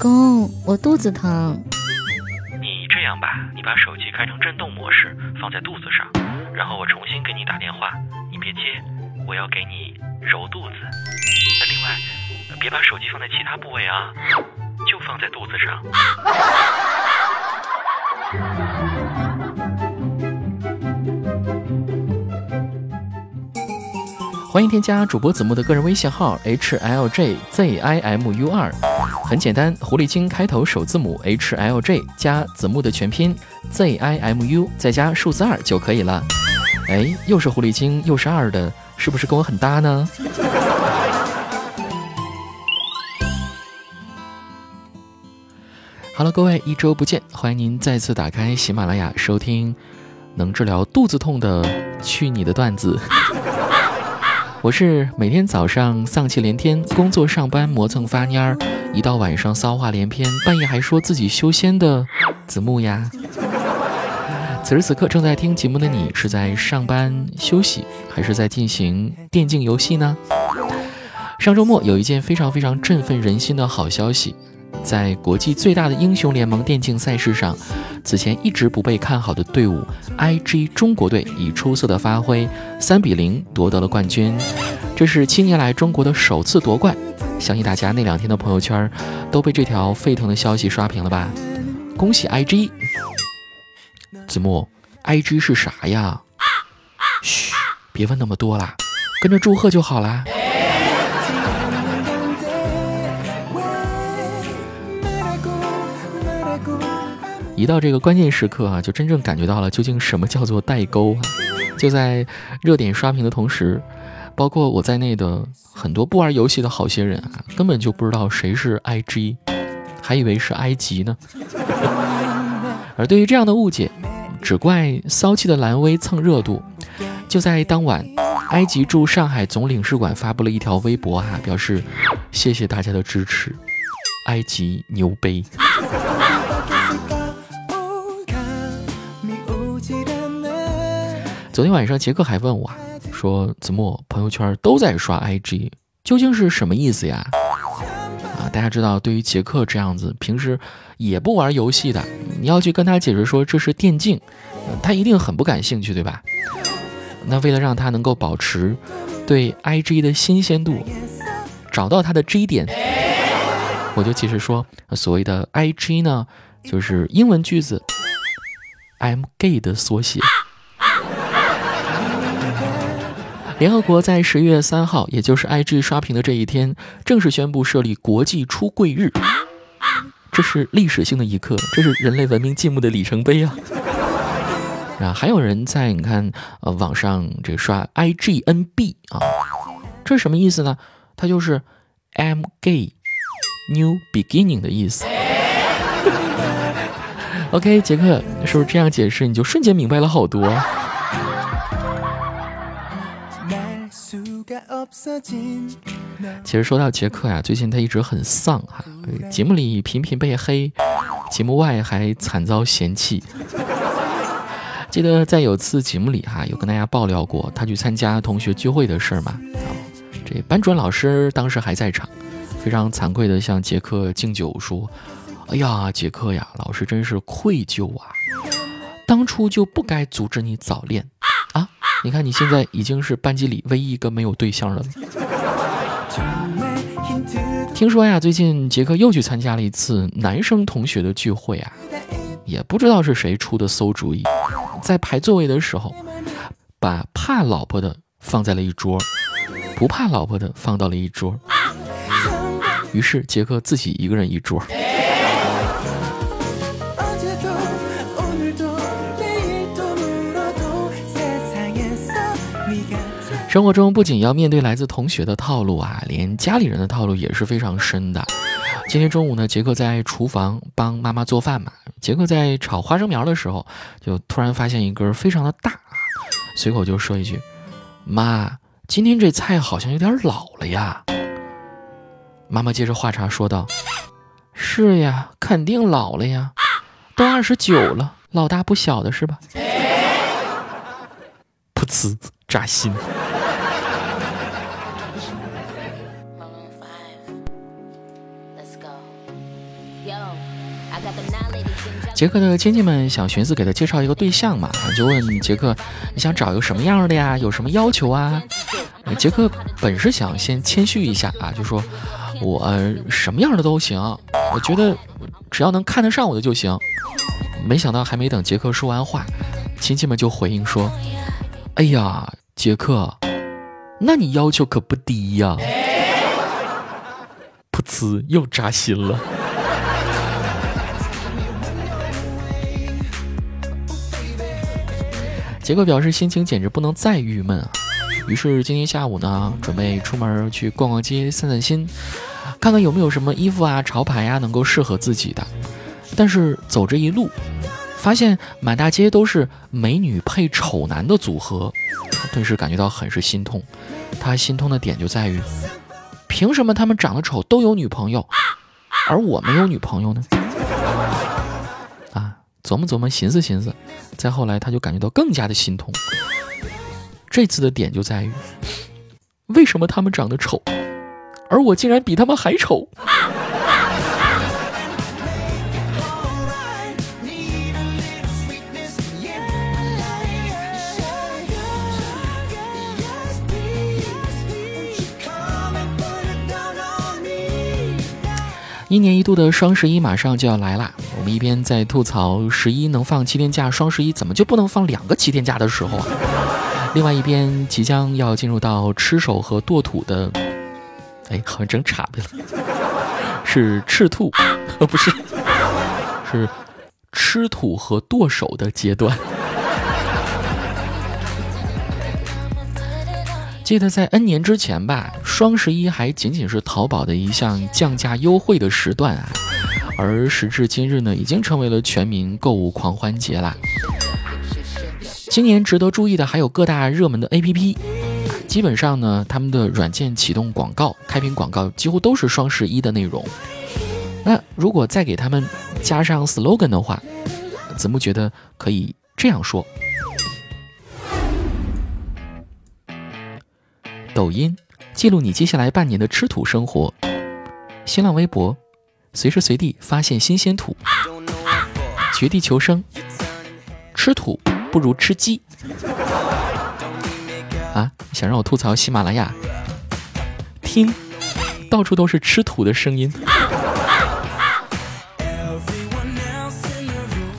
公，我肚子疼。你这样吧，你把手机开成震动模式，放在肚子上，然后我重新给你打电话，你别接，我要给你揉肚子。另外，别把手机放在其他部位啊，就放在肚子上。欢迎添加主播子木的个人微信号 h l j z i m u 二，很简单，狐狸精开头首字母 h l j 加子木的全拼 z i m u 再加数字二就可以了。哎，又是狐狸精又是二的，是不是跟我很搭呢好了各位，一周不见，欢迎您再次打开喜马拉雅收听能治疗肚子痛的去你的段子。我是每天早上丧气连天，工作上班磨蹭发蔫儿，一到晚上骚话连篇，半夜还说自己修仙的子木呀。此时此刻正在听节目的你，是在上班休息，还是在进行电竞游戏呢？上周末有一件非常非常振奋人心的好消息。在国际最大的英雄联盟电竞赛事上，此前一直不被看好的队伍 IG 中国队以出色的发挥，三比零夺得了冠军。这是七年来中国的首次夺冠。相信大家那两天的朋友圈都被这条沸腾的消息刷屏了吧？恭喜 IG！子木，IG 是啥呀？嘘，别问那么多啦，跟着祝贺就好啦。一到这个关键时刻啊，就真正感觉到了究竟什么叫做代沟啊！就在热点刷屏的同时，包括我在内的很多不玩游戏的好些人啊，根本就不知道谁是 IG，还以为是埃及呢。而对于这样的误解，只怪骚气的蓝威蹭热度。就在当晚，埃及驻上海总领事馆发布了一条微博啊，表示谢谢大家的支持，埃及牛杯。昨天晚上，杰克还问我，说子墨朋友圈都在刷 IG，究竟是什么意思呀？啊，大家知道，对于杰克这样子平时也不玩游戏的，你要去跟他解释说这是电竞，他一定很不感兴趣，对吧？那为了让他能够保持对 IG 的新鲜度，找到他的 G 点，我就解释说，所谓的 IG 呢，就是英文句子 I'm gay 的缩写。联合国在十月三号，也就是 IG 刷屏的这一天，正式宣布设立国际出柜日。这是历史性的一刻，这是人类文明进步的里程碑啊！啊，还有人在你看呃网上这刷 IGNB 啊，这是什么意思呢？它就是 M Gay new beginning 的意思。OK，杰克是不是这样解释你就瞬间明白了好多？其实说到杰克呀，最近他一直很丧哈，节目里频频被黑，节目外还惨遭嫌弃。记得在有次节目里哈，有跟大家爆料过他去参加同学聚会的事儿嘛？这班主任老师当时还在场，非常惭愧的向杰克敬酒说：“哎呀，杰克呀，老师真是愧疚啊，当初就不该阻止你早恋。”你看，你现在已经是班级里唯一一个没有对象的了。听说呀，最近杰克又去参加了一次男生同学的聚会啊，也不知道是谁出的馊主意，在排座位的时候，把怕老婆的放在了一桌，不怕老婆的放到了一桌，于是杰克自己一个人一桌。生活中不仅要面对来自同学的套路啊，连家里人的套路也是非常深的。今天中午呢，杰克在厨房帮妈妈做饭嘛。杰克在炒花生苗的时候，就突然发现一根非常的大，随口就说一句：“妈，今天这菜好像有点老了呀。”妈妈接着话茬说道：“是呀，肯定老了呀，都二十九了，老大不小的是吧？”噗呲，扎心。杰克的亲戚们想寻思给他介绍一个对象嘛，就问杰克：“你想找一个什么样的呀？有什么要求啊？”杰克本是想先谦虚一下啊，就说：“我什么样的都行，我觉得只要能看得上我的就行。”没想到还没等杰克说完话，亲戚们就回应说：“哎呀，杰克，那你要求可不低呀！”噗呲，又扎心了。杰克表示心情简直不能再郁闷啊！于是今天下午呢，准备出门去逛逛街、散散心，看看有没有什么衣服啊、潮牌呀能够适合自己的。但是走这一路，发现满大街都是美女配丑男的组合，顿时感觉到很是心痛。他心痛的点就在于，凭什么他们长得丑都有女朋友，而我没有女朋友呢？琢磨琢磨，寻思寻思，再后来他就感觉到更加的心痛。这次的点就在于，为什么他们长得丑，而我竟然比他们还丑？一年一度的双十一马上就要来啦！我们一边在吐槽十一能放七天假，双十一怎么就不能放两个七天假的时候啊？另外一边即将要进入到吃手和剁土的，哎，好像整岔了，是赤兔，呃，不是，是吃土和剁手的阶段。记得在 N 年之前吧，双十一还仅仅是淘宝的一项降价优惠的时段啊，而时至今日呢，已经成为了全民购物狂欢节啦。今年值得注意的还有各大热门的 APP，基本上呢，他们的软件启动广告、开屏广告几乎都是双十一的内容。那如果再给他们加上 slogan 的话，子木觉得可以这样说。抖音记录你接下来半年的吃土生活，新浪微博随时随地发现新鲜土，绝地求生，吃土不如吃鸡。啊，想让我吐槽喜马拉雅？听，到处都是吃土的声音。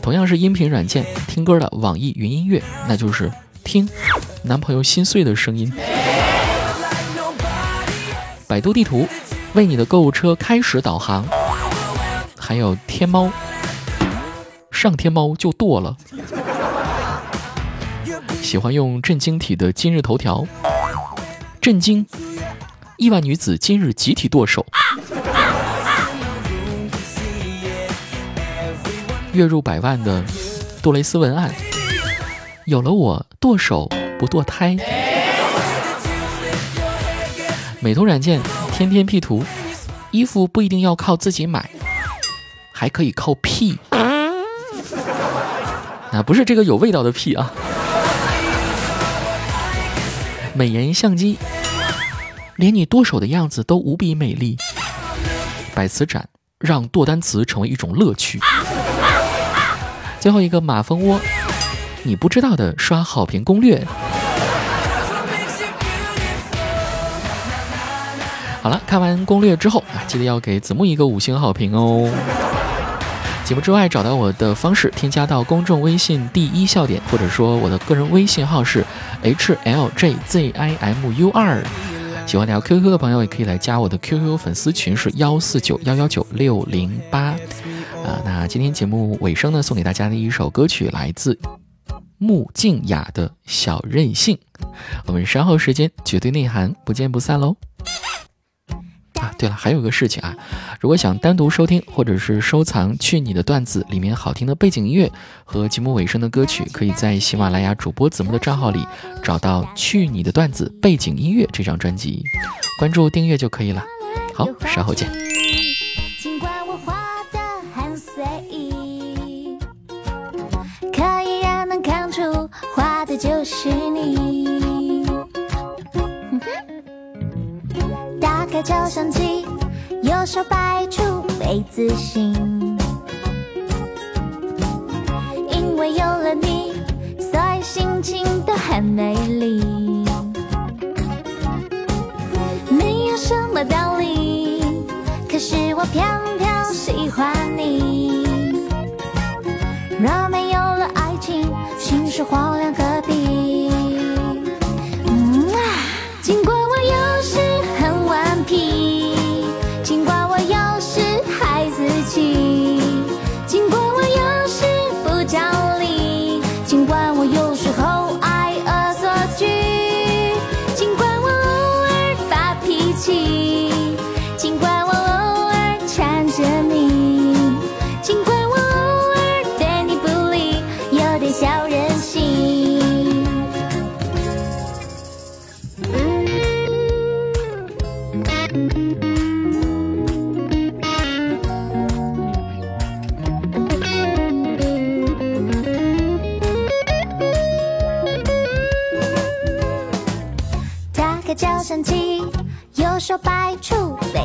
同样是音频软件，听歌的网易云音乐，那就是听男朋友心碎的声音。百度地图为你的购物车开始导航，还有天猫，上天猫就剁了。喜欢用震惊体的今日头条，震惊！亿万女子今日集体剁手，月入百万的杜蕾斯文案，有了我剁手不剁胎。美图软件天天 P 图，衣服不一定要靠自己买，还可以靠 P。啊，不是这个有味道的 P 啊。美颜相机，连你剁手的样子都无比美丽。百词斩，让剁单词成为一种乐趣。最后一个马蜂窝，你不知道的刷好评攻略。好了，看完攻略之后啊，记得要给子木一个五星好评哦。节目之外找到我的方式，添加到公众微信第一笑点，或者说我的个人微信号是 h l j z i m u 二。喜欢聊 QQ 的朋友也可以来加我的 QQ 粉丝群，是幺四九幺幺九六零八。啊，那今天节目尾声呢，送给大家的一首歌曲来自穆静雅的小任性。我们稍后时间绝对内涵不见不散喽。对了，还有个事情啊，如果想单独收听或者是收藏《去你的段子》里面好听的背景音乐和节目尾声的歌曲，可以在喜马拉雅主播子木的账号里找到《去你的段子》背景音乐这张专辑，关注订阅就可以了。好，稍后见。照相机右手摆出 v 字形因为有了你所以心情都很美丽。没有什么道理？可是我偏偏喜欢你。若没有了爱情心是荒凉的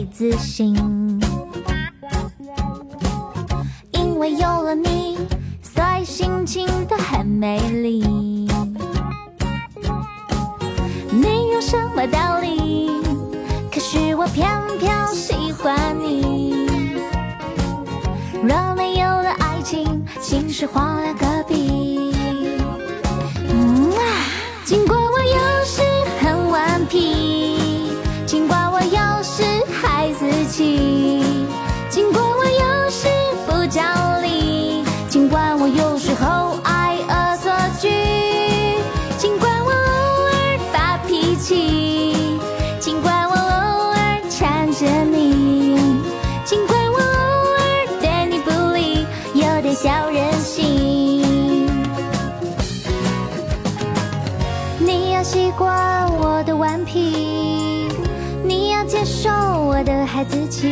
出杯子心。因为有了你，所以心情都很美丽。没有什么道理，可是我偏偏喜欢你。若没有了爱情，心是荒凉隔壁。嗯啊，尽管孩子气，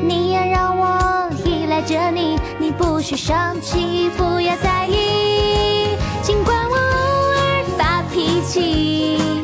你要让我依赖着你，你不许生气，不要在意。尽管我偶尔发脾气，